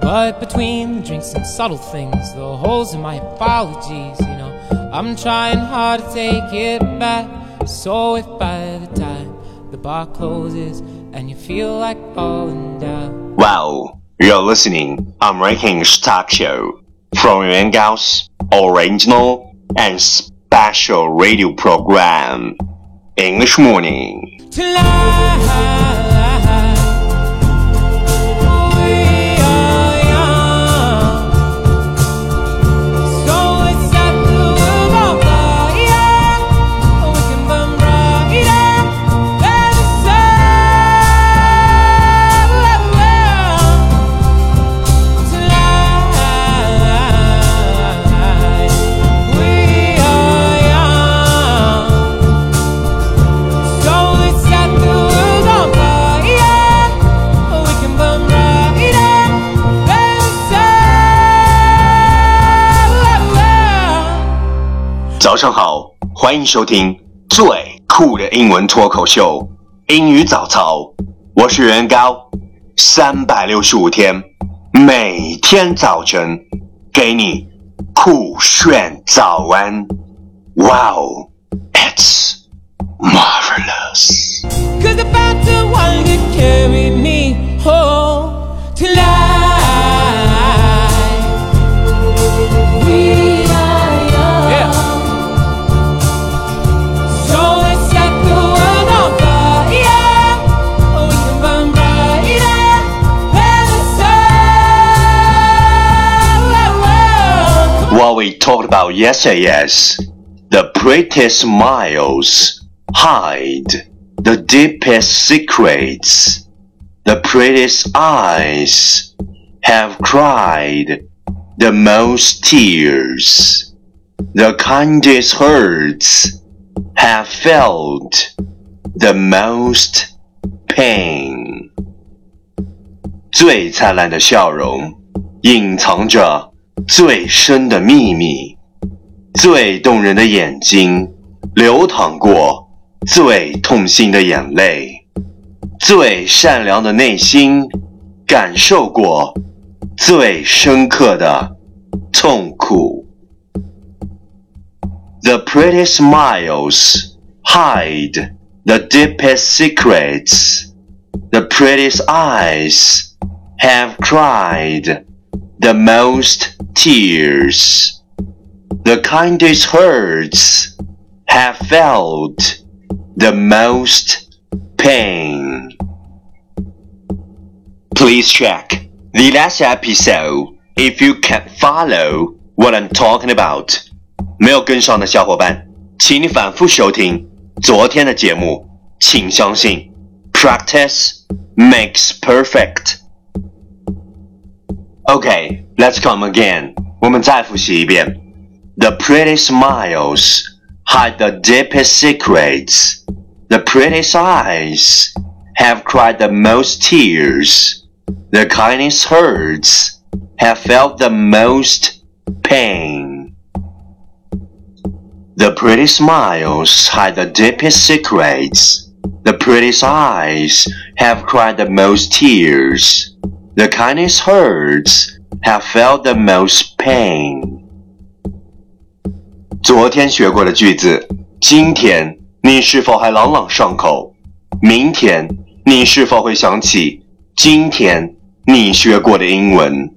But between drinks and subtle things, the holes in my apologies, you know, I'm trying hard to take it back. So if by the time the bar closes and you feel like falling down, Wow, you're listening American Talk Show from Yuan Gao's original and special radio program, English Morning. tonight 早上好，欢迎收听最酷的英文脱口秀——英语早操。我是袁高，三百六十五天，每天早晨给你酷炫早安。Wow, it's marvelous. talked about yesterday is the prettiest smiles hide the deepest secrets. The prettiest eyes have cried the most tears. The kindest hearts have felt the most pain. 最灿烂的笑容隐藏着 最深的秘密，最动人的眼睛流淌过最痛心的眼泪，最善良的内心感受过最深刻的痛苦。The prettiest smiles hide the deepest secrets. The prettiest eyes have cried the most tears. The kindest hearts have felt the most pain. Please check the last episode if you can follow what I'm talking about. 没有跟上的小伙伴，请你反复收听昨天的节目。请相信，practice makes perfect。 Okay, let's come again. 我们再复习一遍。The pretty smiles hide the deepest secrets. The prettiest eyes have cried the most tears. The kindest hearts have felt the most pain. The pretty smiles hide the deepest secrets. The prettiest eyes have cried the most tears. The kindest hearts have felt the most pain. 昨天学过的句子，今天你是否还朗朗上口？明天你是否会想起今天你学过的英文？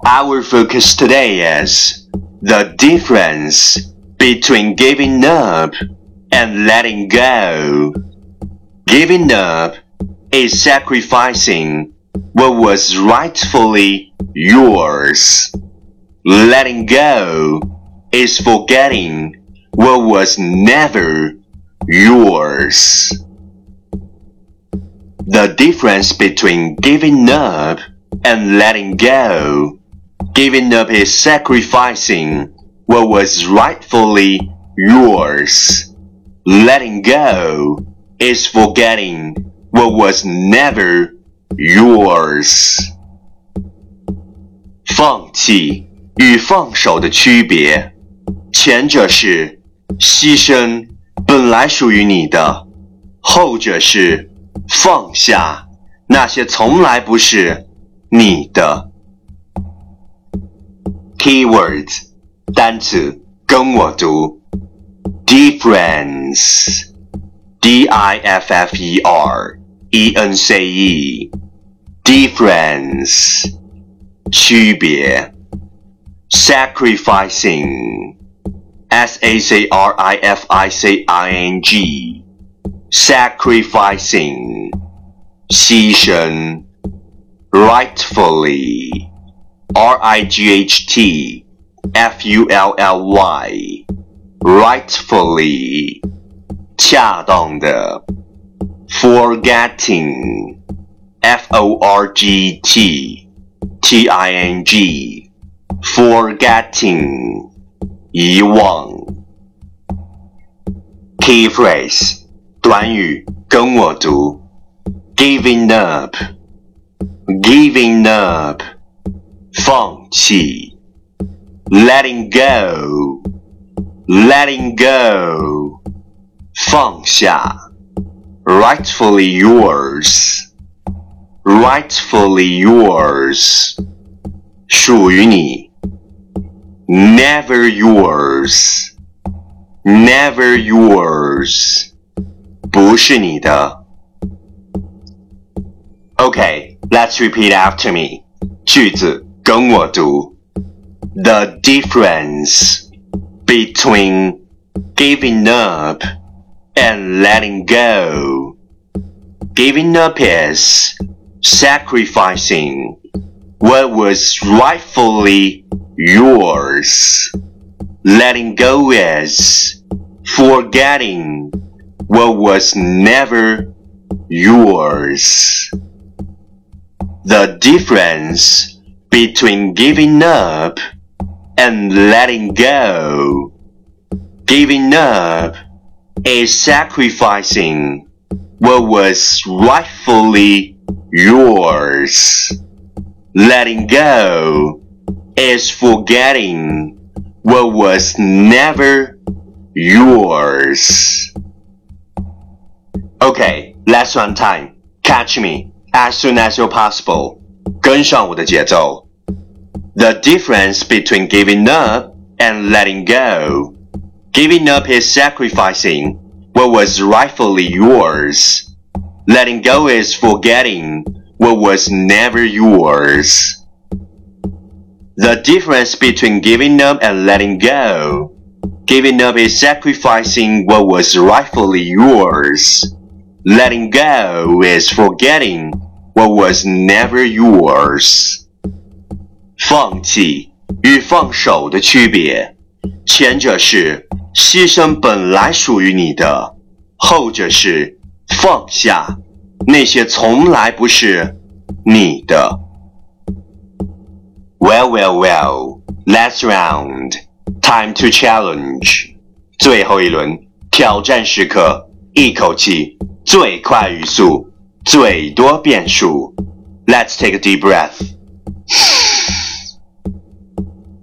Our focus today is the difference between giving up and letting go. Giving up is sacrificing what was rightfully yours. Letting go is forgetting what was never yours. The difference between giving up and letting go Giving up is sacrificing what was rightfully yours. Letting go is forgetting what was never yours. 放弃与放手的区别，前者是牺牲本来属于你的，后者是放下那些从来不是你的。Keywords 单词跟我读，difference。D I F F E R E N C E difference 区别 sacrificing S A C R I F I C I N G sacrificing 牺牲 rightfully R I G H T F U L L Y rightfully 恰当的 ，forgetting, f o r g t t i n g, forgetting, 遗忘。key phrase 短语跟我读，giving up, giving up, 放弃，letting go, letting go。放下 ，rightfully yours，rightfully yours，属于你，never yours，never yours，不是你的。Okay，let's repeat after me，句子跟我读。The difference between giving up and letting go. Giving up is sacrificing what was rightfully yours. Letting go is forgetting what was never yours. The difference between giving up and letting go. Giving up is sacrificing what was rightfully yours. Letting go is forgetting what was never yours. Okay, last one time. Catch me as soon as you're possible. 跟上我的节奏. The difference between giving up and letting go Giving up is sacrificing what was rightfully yours. Letting go is forgetting what was never yours. The difference between giving up and letting go. Giving up is sacrificing what was rightfully yours. Letting go is forgetting what was never yours. 放弃与放手的区别，前者是 牺牲本来属于你的，后者是放下那些从来不是你的。Well, well, well. Last round. Time to challenge. 最后一轮挑战时刻，一口气最快语速，最多变数。Let's take a deep breath.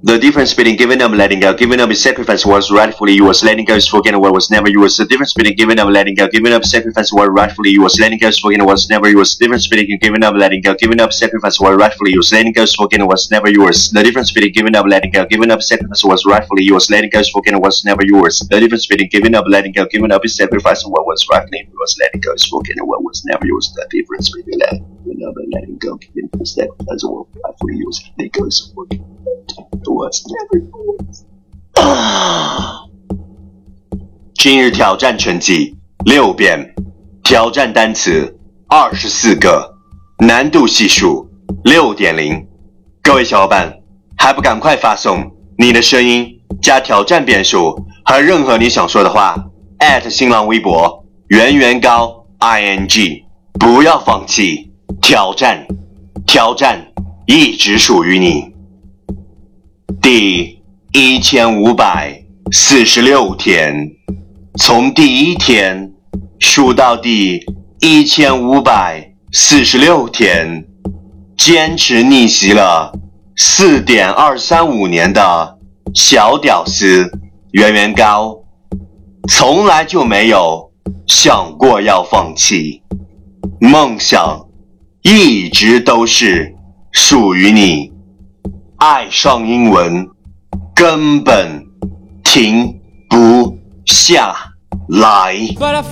The difference between giving up and letting go. Giving up is sacrifice was rightfully yours. Letting go is forgetting what was never yours. The difference between giving up and letting go. Giving up sacrifice what rightfully yours. Letting go is forgetting what was never yours. The difference between giving up and letting go. Giving up sacrifice what rightfully yours. Letting go is forgetting what was never yours. The difference between giving up and letting go. Giving up sacrifice was rightfully yours. Letting go is forgetting what was never yours. The difference between giving up and letting go. Giving up is sacrificing what was rightfully yours. Letting go is forgetting what was never yours. The difference between letting up and letting go. Giving up sacrifice what was rightfully yours. Letting go is forgetting what was never yours. 今日挑战成绩六遍，挑战单词二十四个，难度系数六点零。各位小伙伴，还不赶快发送你的声音加挑战变数和任何你想说的话新浪微博圆圆高 ing，不要放弃，挑战，挑战一直属于你。第一千五百四十六天，从第一天数到第一千五百四十六天，坚持逆袭了四点二三五年的小屌丝圆圆高，从来就没有想过要放弃，梦想一直都是属于你。爱上英文根本停不下来。But